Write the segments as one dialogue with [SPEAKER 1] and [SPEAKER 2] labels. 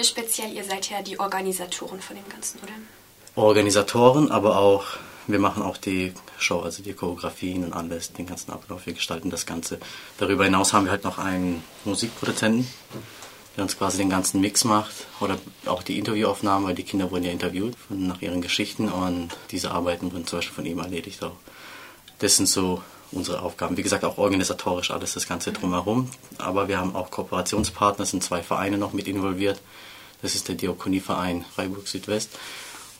[SPEAKER 1] Ihr speziell, ihr seid ja die Organisatoren von dem Ganzen, oder?
[SPEAKER 2] Organisatoren, aber auch, wir machen auch die Show, also die Choreografien und alles, den ganzen Ablauf, wir gestalten das Ganze. Darüber hinaus haben wir halt noch einen Musikproduzenten, der uns quasi den ganzen Mix macht oder auch die Interviewaufnahmen, weil die Kinder wurden ja interviewt nach ihren Geschichten und diese Arbeiten wurden zum Beispiel von ihm erledigt auch. Das sind so unsere Aufgaben. Wie gesagt, auch organisatorisch alles das Ganze drumherum. Aber wir haben auch Kooperationspartner, sind zwei Vereine noch mit involviert. Das ist der Diakonieverein Freiburg Südwest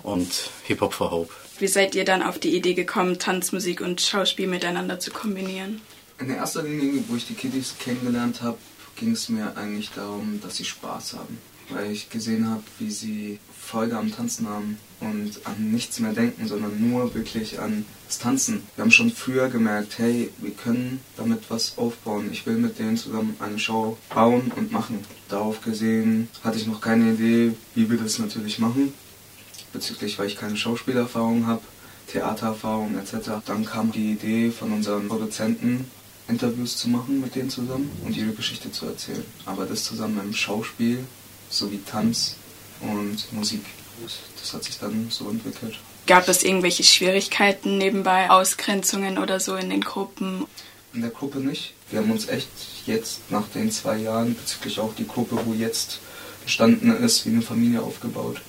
[SPEAKER 2] und Hip Hop for Hope.
[SPEAKER 3] Wie seid ihr dann auf die Idee gekommen, Tanzmusik und Schauspiel miteinander zu kombinieren?
[SPEAKER 4] In erster Linie, wo ich die Kiddies kennengelernt habe, ging es mir eigentlich darum, dass sie Spaß haben. Weil ich gesehen habe, wie sie Freude am Tanzen haben und an nichts mehr denken, sondern nur wirklich an das Tanzen. Wir haben schon früher gemerkt, hey, wir können damit was aufbauen. Ich will mit denen zusammen eine Show bauen und machen. Darauf gesehen hatte ich noch keine Idee, wie wir das natürlich machen. Bezüglich, weil ich keine Schauspielerfahrung habe, Theatererfahrung etc. Dann kam die Idee von unseren Produzenten, Interviews zu machen mit denen zusammen und ihre Geschichte zu erzählen. Aber das zusammen im Schauspiel sowie Tanz und Musik. Das hat sich dann so entwickelt.
[SPEAKER 3] Gab es irgendwelche Schwierigkeiten nebenbei, Ausgrenzungen oder so in den Gruppen?
[SPEAKER 4] In der Gruppe nicht. Wir haben uns echt jetzt nach den zwei Jahren bezüglich auch die Gruppe, wo jetzt entstanden ist, wie eine Familie aufgebaut.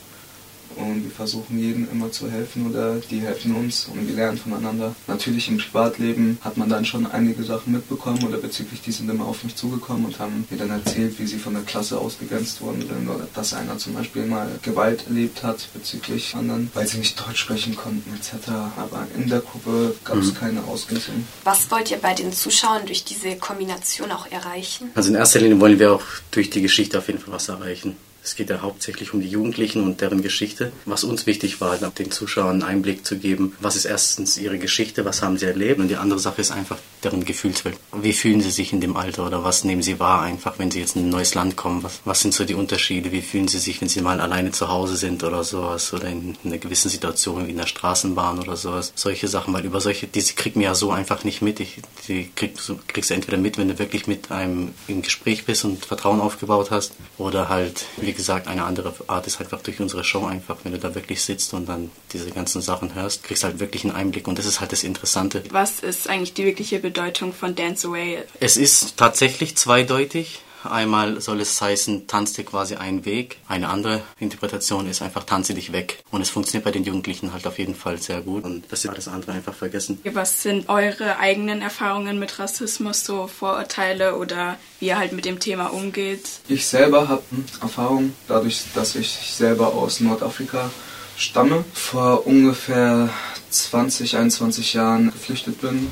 [SPEAKER 4] Und wir versuchen jedem immer zu helfen oder die helfen uns und wir lernen voneinander. Natürlich im Privatleben hat man dann schon einige Sachen mitbekommen oder bezüglich die sind immer auf mich zugekommen und haben mir dann erzählt, wie sie von der Klasse ausgegrenzt wurden oder dass einer zum Beispiel mal Gewalt erlebt hat bezüglich anderen, weil sie nicht Deutsch sprechen konnten etc. Aber in der Gruppe gab es mhm. keine Ausgrenzung.
[SPEAKER 1] Was wollt ihr bei den Zuschauern durch diese Kombination auch erreichen?
[SPEAKER 2] Also in erster Linie wollen wir auch durch die Geschichte auf jeden Fall was erreichen. Es geht ja hauptsächlich um die Jugendlichen und deren Geschichte. Was uns wichtig war, den Zuschauern einen Einblick zu geben, was ist erstens ihre Geschichte, was haben sie erlebt und die andere Sache ist einfach deren Gefühlswelt. Wie fühlen sie sich in dem Alter oder was nehmen sie wahr einfach, wenn sie jetzt in ein neues Land kommen? Was, was sind so die Unterschiede? Wie fühlen sie sich, wenn sie mal alleine zu Hause sind oder sowas oder in einer gewissen Situation wie in der Straßenbahn oder sowas? Solche Sachen, weil über solche, diese kriegt man ja so einfach nicht mit. Ich, die krieg, kriegst du entweder mit, wenn du wirklich mit einem im Gespräch bist und Vertrauen aufgebaut hast oder halt, wie gesagt, eine andere Art ist einfach durch unsere Show einfach, wenn du da wirklich sitzt und dann diese ganzen Sachen hörst, kriegst halt wirklich einen Einblick und das ist halt das Interessante.
[SPEAKER 3] Was ist eigentlich die wirkliche Bedeutung von Dance Away?
[SPEAKER 2] Es ist tatsächlich zweideutig. Einmal soll es heißen, tanz dir quasi einen Weg. Eine andere Interpretation ist einfach, tanze dich weg. Und es funktioniert bei den Jugendlichen halt auf jeden Fall sehr gut. Und das ist alles andere einfach vergessen.
[SPEAKER 3] Was sind eure eigenen Erfahrungen mit Rassismus, so Vorurteile oder wie ihr halt mit dem Thema umgeht?
[SPEAKER 4] Ich selber habe Erfahrung dadurch, dass ich selber aus Nordafrika stamme. Vor ungefähr 20, 21 Jahren geflüchtet bin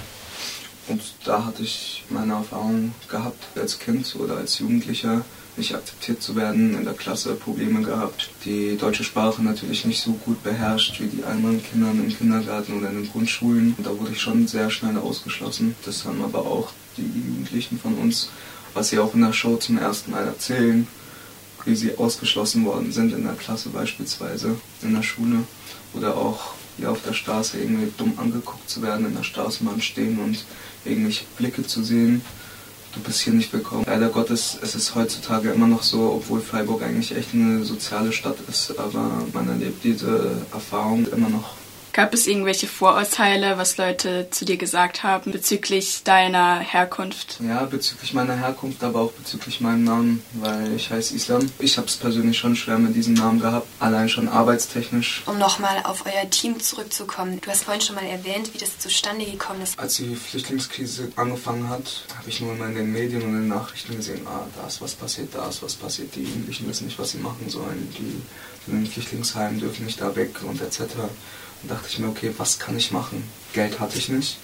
[SPEAKER 4] und da hatte ich meine Erfahrung gehabt als Kind oder als Jugendlicher, nicht akzeptiert zu werden, in der Klasse Probleme gehabt, die deutsche Sprache natürlich nicht so gut beherrscht wie die anderen Kinder im Kindergarten oder in den Grundschulen. Und da wurde ich schon sehr schnell ausgeschlossen. Das haben aber auch die Jugendlichen von uns, was sie auch in der Show zum ersten Mal erzählen, wie sie ausgeschlossen worden sind in der Klasse beispielsweise, in der Schule oder auch hier auf der Straße irgendwie dumm angeguckt zu werden, in der Straßenbahn stehen und irgendwelche Blicke zu sehen. Du bist hier nicht willkommen. Leider Gottes, es ist heutzutage immer noch so, obwohl Freiburg eigentlich echt eine soziale Stadt ist, aber man erlebt diese Erfahrung immer noch
[SPEAKER 3] Gab es irgendwelche Vorurteile, was Leute zu dir gesagt haben bezüglich deiner Herkunft?
[SPEAKER 4] Ja, bezüglich meiner Herkunft, aber auch bezüglich meinem Namen, weil ich heiße Islam. Ich habe es persönlich schon schwer mit diesem Namen gehabt, allein schon arbeitstechnisch.
[SPEAKER 1] Um nochmal auf euer Team zurückzukommen, du hast vorhin schon mal erwähnt, wie das zustande gekommen ist.
[SPEAKER 4] Als die Flüchtlingskrise angefangen hat, habe ich nur immer in den Medien und in den Nachrichten gesehen, ah, da ist was passiert, da ist was passiert, die Jugendlichen wissen nicht, was sie machen sollen, die in den Flüchtlingsheimen dürfen nicht da weg und etc. Dann dachte ich mir, okay, was kann ich machen? Geld hatte ich nicht.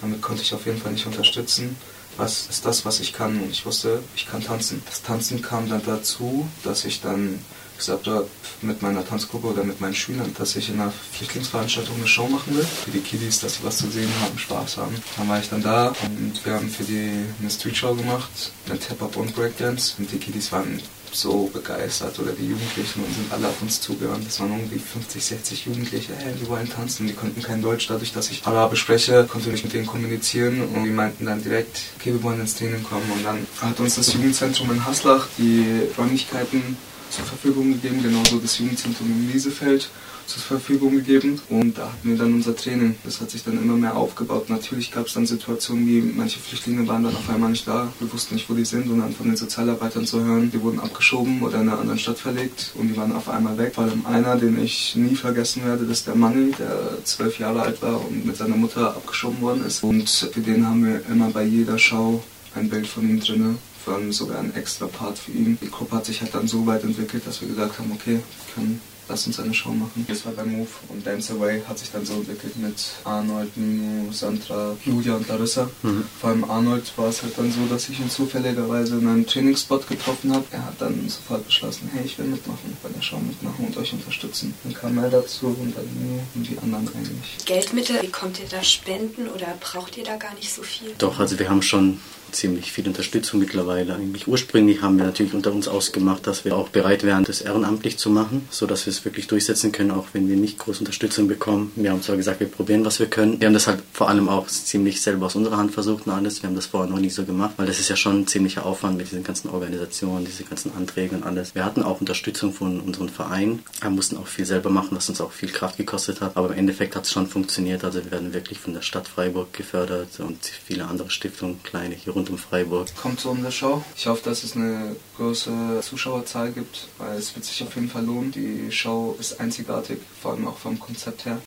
[SPEAKER 4] Damit konnte ich auf jeden Fall nicht unterstützen. Was ist das, was ich kann? Und ich wusste, ich kann tanzen. Das Tanzen kam dann dazu, dass ich dann gesagt habe, mit meiner Tanzgruppe oder mit meinen Schülern, dass ich in einer Flüchtlingsveranstaltung eine Show machen will. Für die Kiddies, dass sie was zu sehen haben, Spaß haben. Dann war ich dann da und wir haben für die eine Street-Show gemacht mit Hip-Hop und Breakdance. Und die Kiddies waren so begeistert oder die Jugendlichen und sind alle auf uns zugerannt. Das waren irgendwie 50, 60 Jugendliche, hey, die wollen tanzen. Die konnten kein Deutsch, dadurch, dass ich Arabisch spreche, konnte ich mit denen kommunizieren und die meinten dann direkt, okay, wir wollen ins Training kommen. Und dann hat uns das Jugendzentrum in Haslach die Räumlichkeiten zur Verfügung gegeben, genauso das Jugendzentrum in Liesefeld zur Verfügung gegeben und da hatten wir dann unser Training. Das hat sich dann immer mehr aufgebaut. Natürlich gab es dann Situationen wie manche Flüchtlinge waren dann auf einmal nicht da, wir wussten nicht, wo die sind und dann von den Sozialarbeitern zu hören, die wurden abgeschoben oder in eine andere Stadt verlegt und die waren auf einmal weg. Vor allem einer, den ich nie vergessen werde, das ist der Manni, der zwölf Jahre alt war und mit seiner Mutter abgeschoben worden ist und für den haben wir immer bei jeder Schau ein Bild von ihm drinne vor allem sogar ein extra Part für ihn. Die Gruppe hat sich halt dann so weit entwickelt, dass wir gesagt haben, okay, wir können lass uns eine Show machen. Das war beim Move und Dance Away hat sich dann so entwickelt mit Arnold, Nino, Sandra, Julia und Larissa. Mhm. Vor allem Arnold war es halt dann so, dass ich ihn zufälligerweise in einem Trainingsspot getroffen habe. Er hat dann sofort beschlossen, hey, ich will mitmachen, bei der Show mitmachen und euch unterstützen. Dann kam er dazu und dann Nino und die anderen eigentlich.
[SPEAKER 1] Geldmittel, wie kommt ihr da Spenden oder braucht ihr da gar nicht so viel?
[SPEAKER 2] Doch, also wir haben schon ziemlich viel Unterstützung mittlerweile. Eigentlich ursprünglich haben wir natürlich unter uns ausgemacht, dass wir auch bereit wären, das ehrenamtlich zu machen, so dass wir es wirklich durchsetzen können, auch wenn wir nicht große Unterstützung bekommen. Wir haben zwar gesagt, wir probieren, was wir können. Wir haben das halt vor allem auch ziemlich selber aus unserer Hand versucht und alles. Wir haben das vorher noch nie so gemacht, weil das ist ja schon ein ziemlicher Aufwand mit diesen ganzen Organisationen, diese ganzen Anträge und alles. Wir hatten auch Unterstützung von unserem Verein, wir mussten auch viel selber machen, was uns auch viel Kraft gekostet hat. Aber im Endeffekt hat es schon funktioniert. Also wir werden wirklich von der Stadt Freiburg gefördert und viele andere Stiftungen, kleine hier rund um Freiburg.
[SPEAKER 4] Kommt zu unserer Show. Ich hoffe, dass es eine große Zuschauerzahl gibt, weil es wird sich auf jeden Fall lohnen. Die Show ist einzigartig, vor allem auch vom Konzept her.